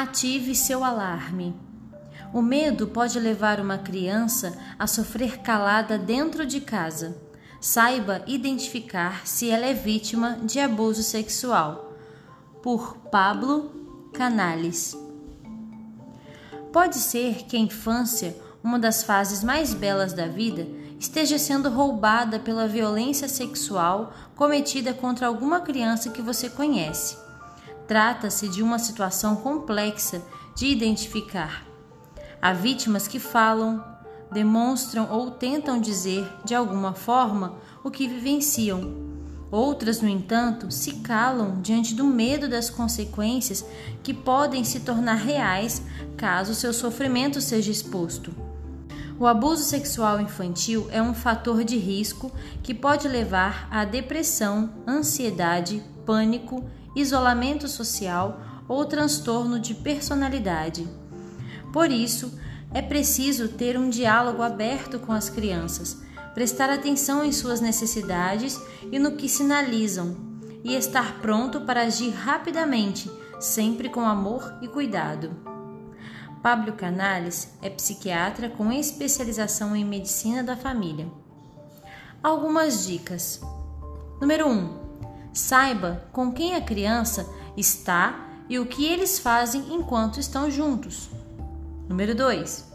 Ative seu alarme. O medo pode levar uma criança a sofrer calada dentro de casa. Saiba identificar se ela é vítima de abuso sexual. Por Pablo Canales. Pode ser que a infância, uma das fases mais belas da vida, esteja sendo roubada pela violência sexual cometida contra alguma criança que você conhece. Trata-se de uma situação complexa de identificar. Há vítimas que falam, demonstram ou tentam dizer, de alguma forma, o que vivenciam. Outras, no entanto, se calam diante do medo das consequências que podem se tornar reais caso seu sofrimento seja exposto. O abuso sexual infantil é um fator de risco que pode levar à depressão, ansiedade, pânico isolamento social ou transtorno de personalidade. Por isso, é preciso ter um diálogo aberto com as crianças, prestar atenção em suas necessidades e no que sinalizam, e estar pronto para agir rapidamente, sempre com amor e cuidado. Pablo Canales é psiquiatra com especialização em medicina da família. Algumas dicas. Número 1. Um, Saiba com quem a criança está e o que eles fazem enquanto estão juntos. Número 2.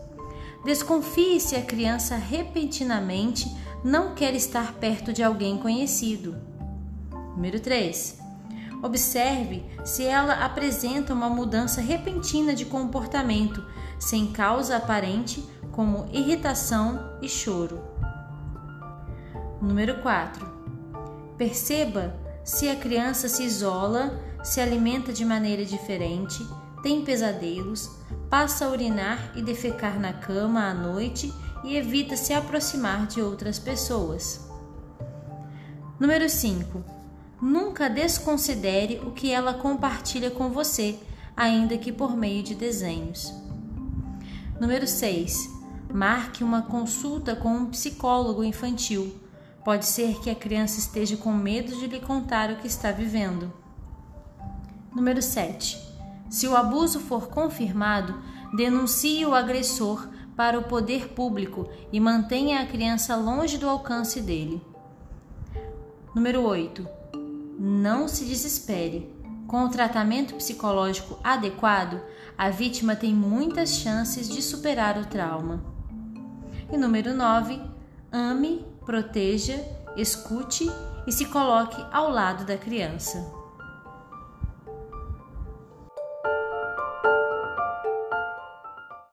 Desconfie se a criança repentinamente não quer estar perto de alguém conhecido. Número 3. Observe se ela apresenta uma mudança repentina de comportamento, sem causa aparente, como irritação e choro. Número 4. Perceba se a criança se isola, se alimenta de maneira diferente, tem pesadelos, passa a urinar e defecar na cama à noite e evita se aproximar de outras pessoas. Número 5. Nunca desconsidere o que ela compartilha com você, ainda que por meio de desenhos. Número 6. Marque uma consulta com um psicólogo infantil Pode ser que a criança esteja com medo de lhe contar o que está vivendo. Número 7. Se o abuso for confirmado, denuncie o agressor para o poder público e mantenha a criança longe do alcance dele. Número 8. Não se desespere. Com o tratamento psicológico adequado, a vítima tem muitas chances de superar o trauma. E número 9. Ame proteja, escute e se coloque ao lado da criança.